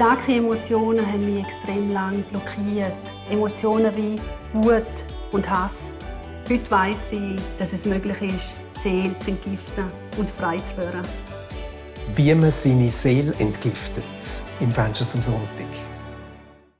Starke Emotionen haben mich extrem lang blockiert. Emotionen wie Wut und Hass. Heute weiss ich, dass es möglich ist, die Seele zu entgiften und frei zu werden. Wie man seine Seele entgiftet im Fenster zum Sonntag.